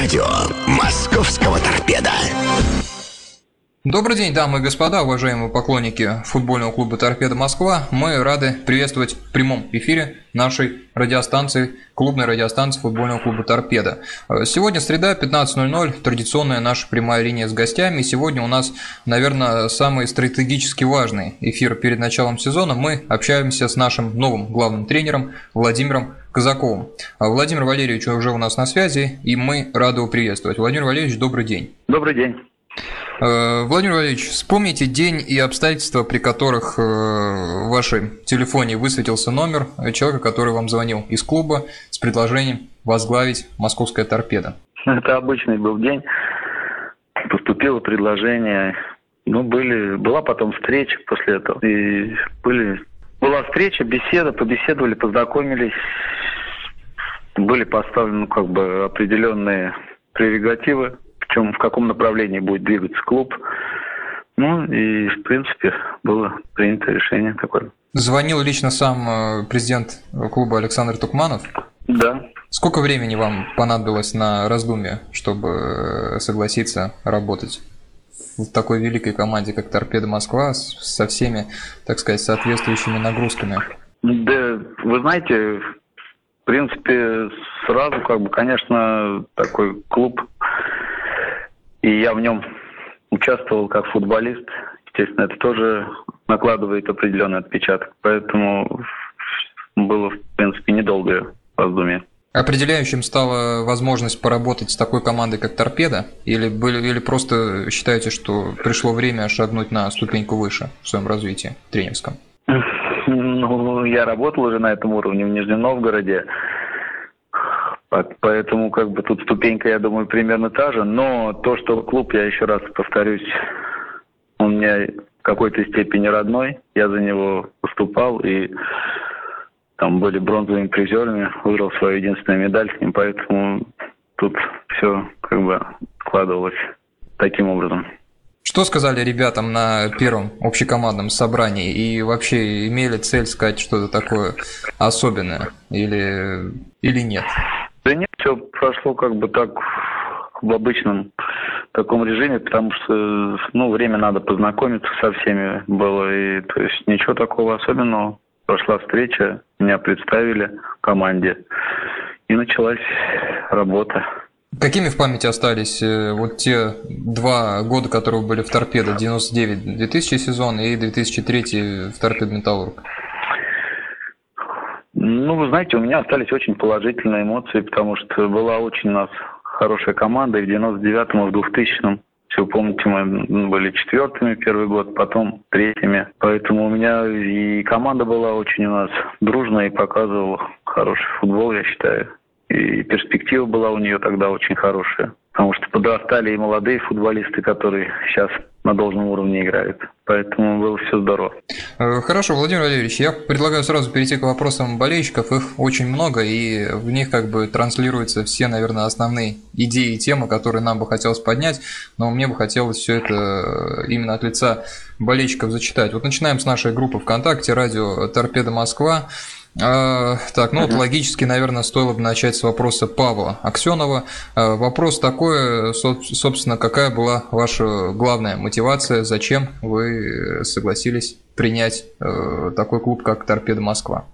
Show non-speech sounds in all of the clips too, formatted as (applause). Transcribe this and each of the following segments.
Радио «Московского торпеда». Добрый день, дамы и господа, уважаемые поклонники футбольного клуба «Торпеда Москва». Мы рады приветствовать в прямом эфире нашей радиостанции, клубной радиостанции футбольного клуба «Торпеда». Сегодня среда, 15.00, традиционная наша прямая линия с гостями. Сегодня у нас, наверное, самый стратегически важный эфир перед началом сезона. Мы общаемся с нашим новым главным тренером Владимиром Казаковым. Владимир Валерьевич уже у нас на связи, и мы рады его приветствовать. Владимир Валерьевич, добрый день. Добрый день. Э, Владимир Валерьевич, вспомните день и обстоятельства, при которых э, в вашем телефоне высветился номер человека, который вам звонил из клуба с предложением возглавить московская торпеда. Это обычный был день. Поступило предложение. Ну, были, была потом встреча после этого. И были, была встреча, беседа, побеседовали, познакомились. Были поставлены как бы определенные прерогативы чем в каком направлении будет двигаться клуб. Ну и, в принципе, было принято решение такое. Звонил лично сам э, президент клуба Александр Тукманов? Да. Сколько времени вам понадобилось на раздумье, чтобы э, согласиться работать в такой великой команде, как Торпеда Москва, со всеми, так сказать, соответствующими нагрузками? Да, вы знаете, в принципе, сразу, как бы, конечно, такой клуб и я в нем участвовал как футболист. Естественно, это тоже накладывает определенный отпечаток. Поэтому было, в принципе, недолгое раздумье. Определяющим стала возможность поработать с такой командой, как Торпеда? Или, были, или просто считаете, что пришло время шагнуть на ступеньку выше в своем развитии тренерском? Ну, я работал уже на этом уровне в Нижнем Новгороде. Поэтому как бы тут ступенька, я думаю, примерно та же. Но то, что клуб, я еще раз повторюсь, он мне в какой-то степени родной. Я за него выступал и там были бронзовыми призерами, выиграл свою единственную медаль с ним, поэтому тут все как бы складывалось таким образом. Что сказали ребятам на первом общекомандном собрании и вообще имели цель сказать что-то такое особенное или, или нет? Да нет, все прошло как бы так в обычном таком режиме, потому что ну, время надо познакомиться со всеми было. И то есть ничего такого особенного. Прошла встреча, меня представили команде, и началась работа. Какими в памяти остались э, вот те два года, которые были в торпедо, 99-2000 сезон и 2003 в торпедо Металлург? Ну, вы знаете, у меня остались очень положительные эмоции, потому что была очень у нас хорошая команда и в 99-м, и в 2000-м. Все помните, мы были четвертыми первый год, потом третьими. Поэтому у меня и команда была очень у нас дружная и показывала хороший футбол, я считаю. И перспектива была у нее тогда очень хорошая. Потому что подрастали и молодые футболисты, которые сейчас на должном уровне играют. Поэтому было все здорово. Э, хорошо, Владимир Валерьевич, я предлагаю сразу перейти к вопросам болельщиков. Их очень много, и в них как бы транслируются все, наверное, основные идеи и темы, которые нам бы хотелось поднять. Но мне бы хотелось все это именно от лица болельщиков зачитать. Вот начинаем с нашей группы ВКонтакте, радио «Торпеда Москва». А, так, ну вот логически, наверное, стоило бы начать с вопроса Павла Аксенова. А, вопрос такой, собственно, какая была ваша главная мотивация, зачем вы согласились принять э, такой клуб, как Торпеда Москва?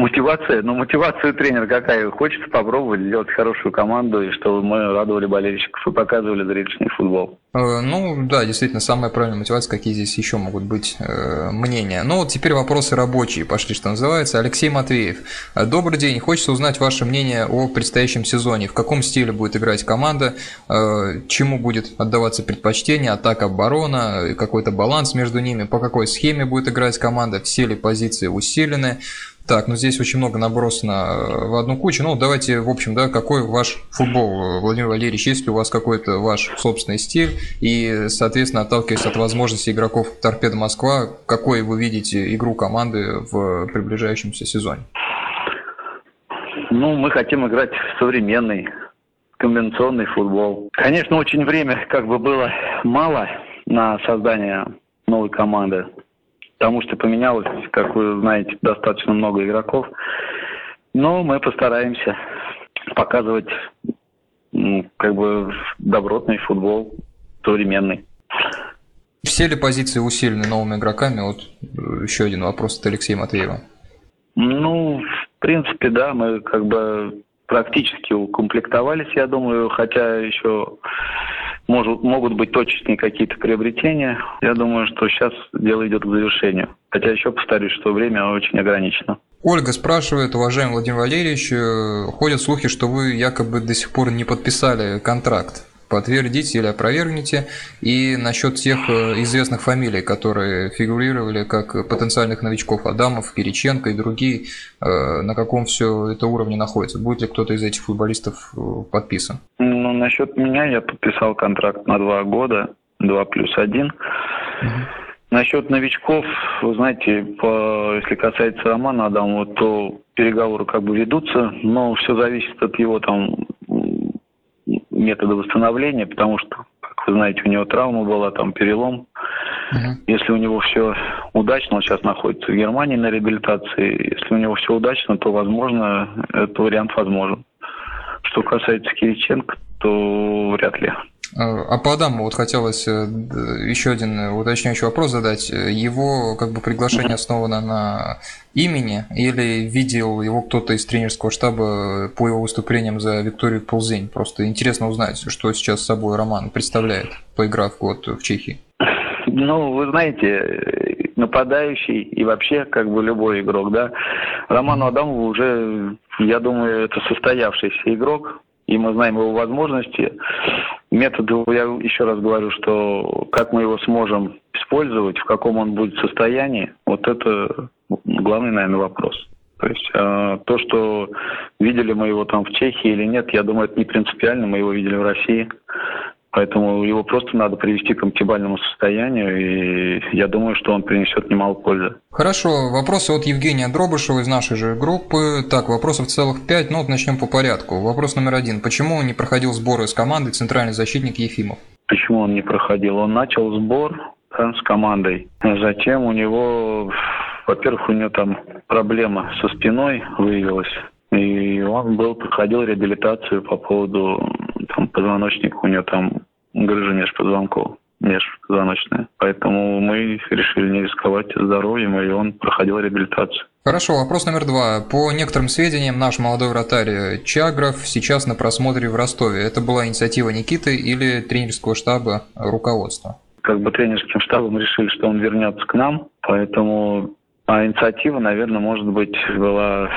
Мотивация, ну мотивация тренера какая? Хочется попробовать сделать хорошую команду, и чтобы мы радовали болельщиков и показывали зрительный футбол. Э, ну да, действительно, самая правильная мотивация, какие здесь еще могут быть э, мнения. Ну вот теперь вопросы рабочие пошли, что называется. Алексей Матвеев. Э, добрый день, хочется узнать ваше мнение о предстоящем сезоне. В каком стиле будет играть команда, э, чему будет отдаваться предпочтение, атака, оборона, какой-то баланс между ними, по какой схеме будет играть команда, все ли позиции усилены. Так, ну здесь очень много набросано э, в одну кучу. Ну, давайте, в общем, да, какой ваш футбол, Владимир Валерьевич, есть ли у вас какой-то ваш собственный стиль? И, соответственно, отталкиваясь от возможностей игроков Торпеда Москва, какой вы видите игру команды в приближающемся сезоне? Ну, мы хотим играть в современный, комбинационный футбол. Конечно, очень время как бы было мало на создание новой команды потому что поменялось, как вы знаете, достаточно много игроков. Но мы постараемся показывать как бы добротный футбол, современный. Все ли позиции усилены новыми игроками? Вот э, еще один вопрос от Алексея Матвеева. Ну, в принципе, да, мы как бы практически укомплектовались, я думаю, хотя еще может, могут быть точечные какие-то приобретения. Я думаю, что сейчас дело идет к завершению. Хотя еще повторюсь, что время очень ограничено. Ольга спрашивает, уважаемый Владимир Валерьевич, э, ходят слухи, что вы якобы до сих пор не подписали контракт подтвердите или опровергните. И насчет тех э, известных фамилий, которые фигурировали как потенциальных новичков Адамов, Кириченко и другие, э, на каком все это уровне находится? Будет ли кто-то из этих футболистов э, подписан? Ну, насчет меня я подписал контракт на два года, два плюс один. Насчет новичков, вы знаете, по, если касается Романа Адамова, то переговоры как бы ведутся, но все зависит от его там метода восстановления, потому что, как вы знаете, у него травма была, там перелом. Uh-huh. Если у него все удачно, он сейчас находится в Германии на реабилитации, если у него все удачно, то, возможно, этот вариант возможен. Что касается Кириченко, то вряд ли. А по Адаму вот хотелось э, еще один уточняющий вопрос задать. Его как бы приглашение основано на имени или видел его кто-то из тренерского штаба по его выступлениям за Викторию Ползень? Просто интересно узнать, что сейчас собой Роман представляет, поиграв год в Чехии. Ну, вы знаете, нападающий и вообще как бы любой игрок, да. Роману Адамову уже, я думаю, это состоявшийся игрок, и мы знаем его возможности. Методы, я еще раз говорю, что как мы его сможем использовать, в каком он будет состоянии, вот это главный, наверное, вопрос. То есть э, то, что видели мы его там в Чехии или нет, я думаю, это не принципиально, мы его видели в России. Поэтому его просто надо привести к оптимальному состоянию, и я думаю, что он принесет немало пользы. Хорошо, вопросы от Евгения Дробышева из нашей же группы. Так, вопросов целых пять, ну вот начнем по порядку. Вопрос номер один. Почему не проходил сборы с командой центральный защитник Ефимов? Почему он не проходил? Он начал сбор да, с командой. Затем у него, во-первых, у него там проблема со спиной выявилась. И он был, проходил реабилитацию по поводу там, позвоночника, у него там грыжа межпозвонков межпозвоночная. Поэтому мы решили не рисковать здоровьем, и он проходил реабилитацию. Хорошо, вопрос номер два. По некоторым сведениям, наш молодой вратарь Чагров сейчас на просмотре в Ростове. Это была инициатива Никиты или тренерского штаба руководства? Как бы тренерским штабом решили, что он вернется к нам, поэтому а инициатива, наверное, может быть, была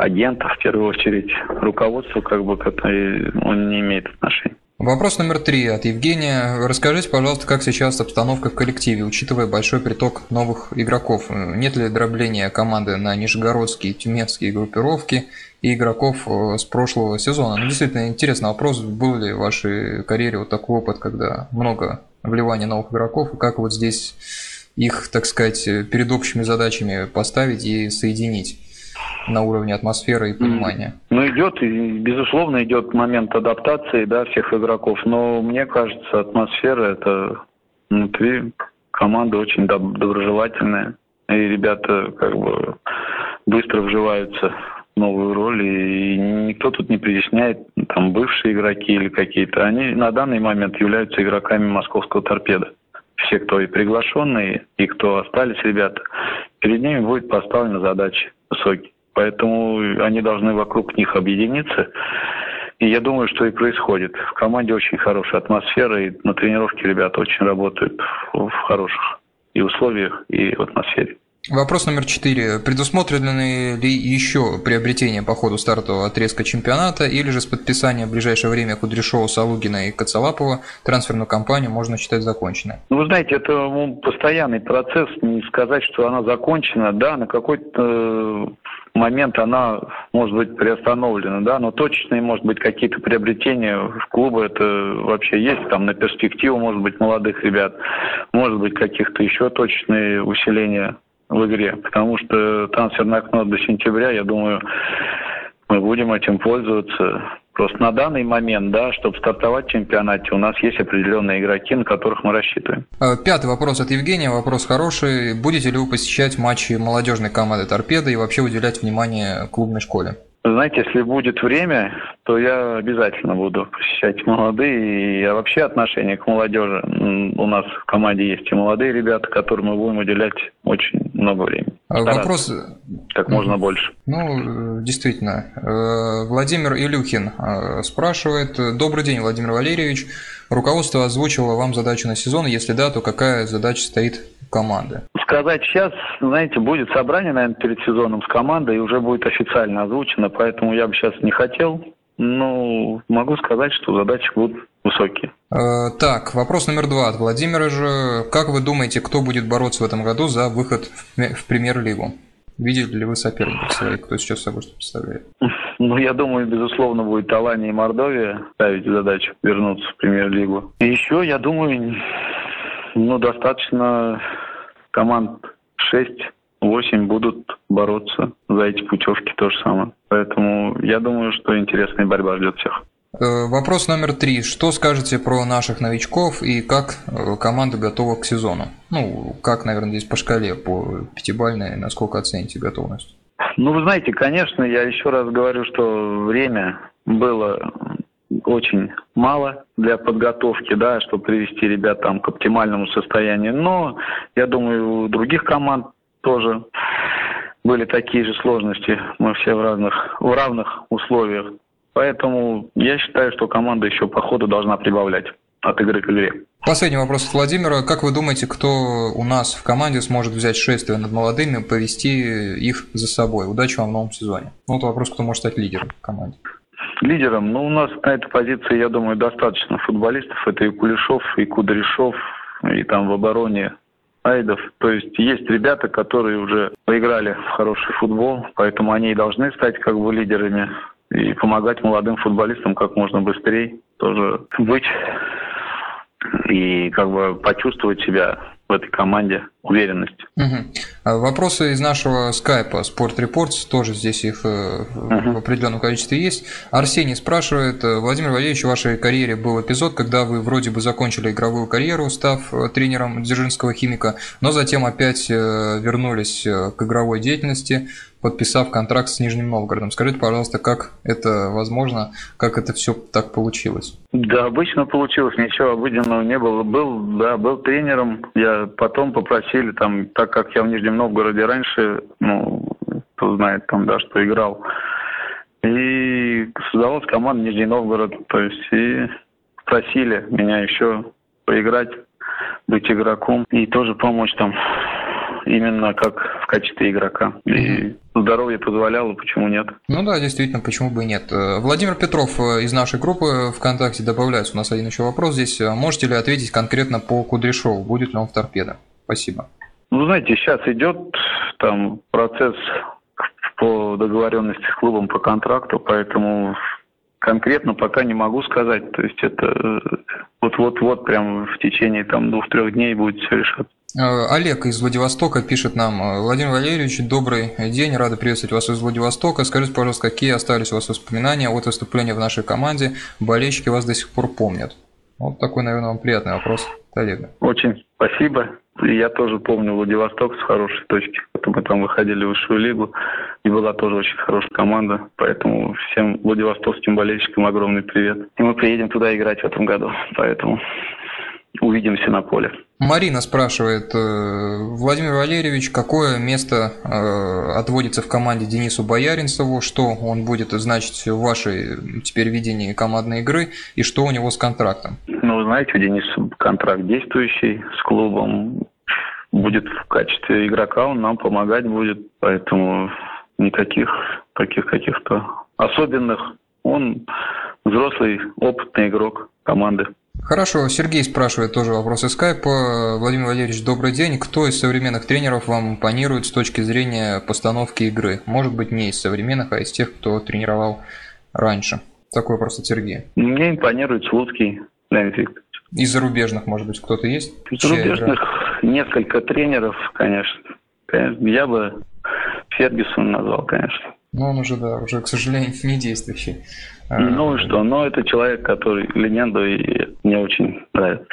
агентов, в первую очередь, руководству, как бы, который он не имеет отношения. Вопрос номер три от Евгения. Расскажите, пожалуйста, как сейчас обстановка в коллективе, учитывая большой приток новых игроков? Нет ли дробления команды на нижегородские, тюменские группировки и игроков э, с прошлого сезона? Ну, действительно, интересный вопрос. Был ли в вашей карьере вот такой опыт, когда много вливания новых игроков, и как вот здесь их, так сказать, перед общими задачами поставить и соединить? На уровне атмосферы и понимания? Ну, идет, и, безусловно, идет момент адаптации да, всех игроков, но мне кажется, атмосфера это внутри команда очень доб- доброжелательная, и ребята как бы быстро вживаются в новую роль, и никто тут не притесняет, там, бывшие игроки или какие-то. Они на данный момент являются игроками московского торпеда все, кто и приглашенные, и кто остались ребята, перед ними будет поставлена задача высокие. Поэтому они должны вокруг них объединиться. И я думаю, что и происходит. В команде очень хорошая атмосфера, и на тренировке ребята очень работают в хороших и условиях, и в атмосфере. Вопрос номер четыре. Предусмотрены ли еще приобретения по ходу стартового отрезка чемпионата или же с подписанием в ближайшее время Кудряшова, Салугина и Коцалапова трансферную кампанию можно считать законченной? Ну, вы знаете, это ну, постоянный процесс. Не сказать, что она закончена. Да, на какой-то момент она может быть приостановлена, да, но точечные, может быть, какие-то приобретения в клубы это вообще есть, там на перспективу, может быть, молодых ребят, может быть, каких-то еще точечные усиления в игре, потому что трансферное окно до сентября, я думаю, мы будем этим пользоваться. Просто на данный момент, да, чтобы стартовать в чемпионате, у нас есть определенные игроки, на которых мы рассчитываем. А, пятый вопрос от Евгения, вопрос хороший. Будете ли вы посещать матчи молодежной команды «Торпеда» и вообще уделять внимание клубной школе? Знаете, если будет время, то я обязательно буду посещать молодые. И вообще отношение к молодежи. У нас в команде есть и молодые ребята, которым мы будем уделять очень много времени. А вопрос... Как можно больше. Ну, э, действительно. Э, Владимир Илюхин э, спрашивает. Добрый день, Владимир Валерьевич. Руководство озвучило вам задачу на сезон. Если да, то какая задача стоит команды? Сказать сейчас, знаете, будет собрание, наверное, перед сезоном с командой, и уже будет официально озвучено, поэтому я бы сейчас не хотел. Ну, могу сказать, что задачи будут высокие. Э, так, вопрос номер два от Владимира же. Как вы думаете, кто будет бороться в этом году за выход в премьер-лигу? Видели ли вы соперников своих, кто сейчас собой что представляет? Ну, я думаю, безусловно, будет Алания и Мордовия ставить задачу вернуться в премьер-лигу. И еще, я думаю, ну, достаточно команд 6-8 будут бороться за эти путевки то же самое. Поэтому я думаю, что интересная борьба ждет всех. Э, вопрос номер три. Что скажете про наших новичков и как э, команда готова к сезону? Ну, как, наверное, здесь по шкале, по пятибалльной, насколько оцените готовность? Ну, вы знаете, конечно, я еще раз говорю, что время было очень мало для подготовки, да, чтобы привести ребят там к оптимальному состоянию. Но я думаю, у других команд тоже были такие же сложности. Мы все в разных, в равных условиях. Поэтому я считаю, что команда еще по ходу должна прибавлять от игры к игре. Последний вопрос от Владимира. Как вы думаете, кто у нас в команде сможет взять шествие над молодыми, повести их за собой? Удачи вам в новом сезоне. Ну, вот вопрос, кто может стать лидером в команде. Лидером? Ну, у нас на этой позиции, я думаю, достаточно футболистов. Это и Кулешов, и Кудряшов, и там в обороне Айдов. То есть есть ребята, которые уже поиграли в хороший футбол, поэтому они и должны стать как бы лидерами и помогать молодым футболистам как можно быстрее тоже быть. И как бы почувствовать себя в этой команде уверенность. Угу. Вопросы из нашего скайпа Sport Reports, тоже здесь их угу. в определенном количестве есть. Арсений спрашивает, э, Владимир Валерьевич, в вашей карьере был эпизод, когда вы вроде бы закончили игровую карьеру, став э, тренером Дзержинского химика, но затем опять вернулись к игровой деятельности подписав контракт с Нижним Новгородом. Скажите, пожалуйста, как это возможно, как это все так получилось? Да, обычно получилось, ничего обыденного не было. Был, да, был тренером, я потом попросили, там, так как я в Нижнем Новгороде раньше, ну, кто знает там, да, что играл, и создавалась команда Нижний Новгород, то есть и просили меня еще поиграть, быть игроком и тоже помочь там именно как в качестве игрока. И здоровье позволяло, почему нет? Ну да, действительно, почему бы и нет. Э, Владимир Петров э, из нашей группы ВКонтакте добавляется. У нас один еще вопрос здесь. Э, можете ли ответить конкретно по Кудряшову? Будет ли он в торпедо? Спасибо. Ну, знаете, сейчас идет там процесс по договоренности с клубом по контракту, поэтому конкретно пока не могу сказать. То есть это вот-вот-вот прям в течение там двух-трех дней будет все решаться. Э, Олег из Владивостока пишет нам. «Э, Владимир Валерьевич, добрый день, рада приветствовать вас из Владивостока. Скажите, пожалуйста, какие остались у вас воспоминания от выступления в нашей команде? Болельщики вас до сих пор помнят. Вот такой, наверное, вам приятный вопрос от Олега. Очень спасибо. Я тоже помню Владивосток с хорошей точки. Мы там выходили в высшую лигу, и была тоже очень хорошая команда. Поэтому всем владивостокским болельщикам огромный привет. И мы приедем туда играть в этом году. Поэтому увидимся на поле. Марина спрашивает, э, Владимир Валерьевич, какое место э, отводится в команде Денису Бояринцеву, что он будет значить в вашей теперь видении командной игры и что у него с контрактом? Ну, вы знаете, у Дениса контракт действующий с клубом, будет в качестве игрока, он нам помогать будет, поэтому никаких таких каких-то особенных. Он взрослый, опытный игрок команды. Хорошо, Сергей спрашивает тоже вопрос из скайпа. Владимир Валерьевич, добрый день. Кто из современных тренеров вам импонирует с точки зрения постановки игры? Может быть, не из современных, а из тех, кто тренировал раньше. Такой вопрос от Сергея. Мне импонирует Слуцкий Леонид. Из зарубежных, может быть, кто-то есть? Из зарубежных несколько тренеров, конечно. Я бы Фергюсон назвал, конечно. Ну, он уже, да, уже, к сожалению, (laughs) не действующий. А, ну и что? Но это человек, который легенду и мне очень нравится.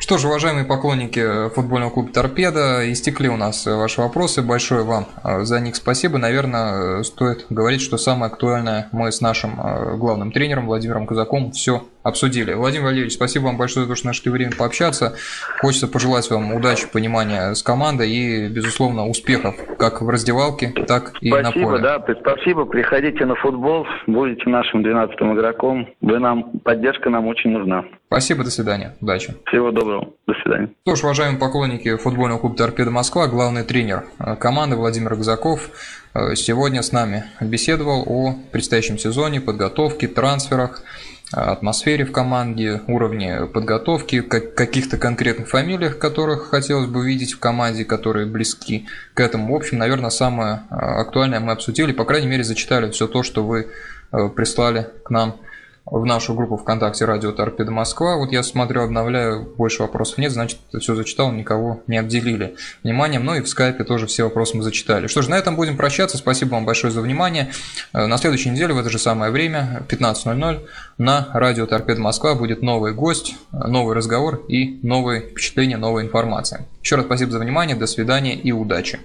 Что ж, уважаемые поклонники футбольного клуба «Торпеда», истекли у нас ваши вопросы. Большое вам за них спасибо. Наверное, стоит говорить, что самое актуальное мы с нашим главным тренером Владимиром Казаком все обсудили. Владимир Валерьевич, спасибо вам большое за то, что нашли время пообщаться. Хочется пожелать вам удачи, понимания с командой и, безусловно, успехов как в раздевалке, так и спасибо, на поле. Да, спасибо, приходите на футбол, будете нашим 12-м игроком. Вы нам, поддержка нам очень нужна. Спасибо, до свидания, удачи. Всего доброго, до свидания. Что ж, уважаемые поклонники футбольного клуба «Торпеда Москва», главный тренер э, команды Владимир Газаков э, сегодня с нами беседовал о предстоящем сезоне, подготовке, трансферах, атмосфере в команде, уровне подготовки, каких-то конкретных фамилиях, которых хотелось бы видеть в команде, которые близки к этому. В общем, наверное, самое а, актуальное мы обсудили, по крайней мере, зачитали все то, что вы э, прислали к нам в нашу группу ВКонтакте «Радио Торпеда Москва». Вот я смотрю, обновляю, больше вопросов нет, значит, все зачитал, никого не обделили вниманием. Ну и в скайпе тоже все вопросы мы зачитали. Что ж, на этом будем прощаться. Спасибо вам большое за внимание. Э, на следующей неделе в это же самое время, 15.00, на «Радио Торпеда Москва» будет новый гость, новый разговор и новые впечатления, новая информация. Еще раз спасибо за внимание, до свидания и удачи.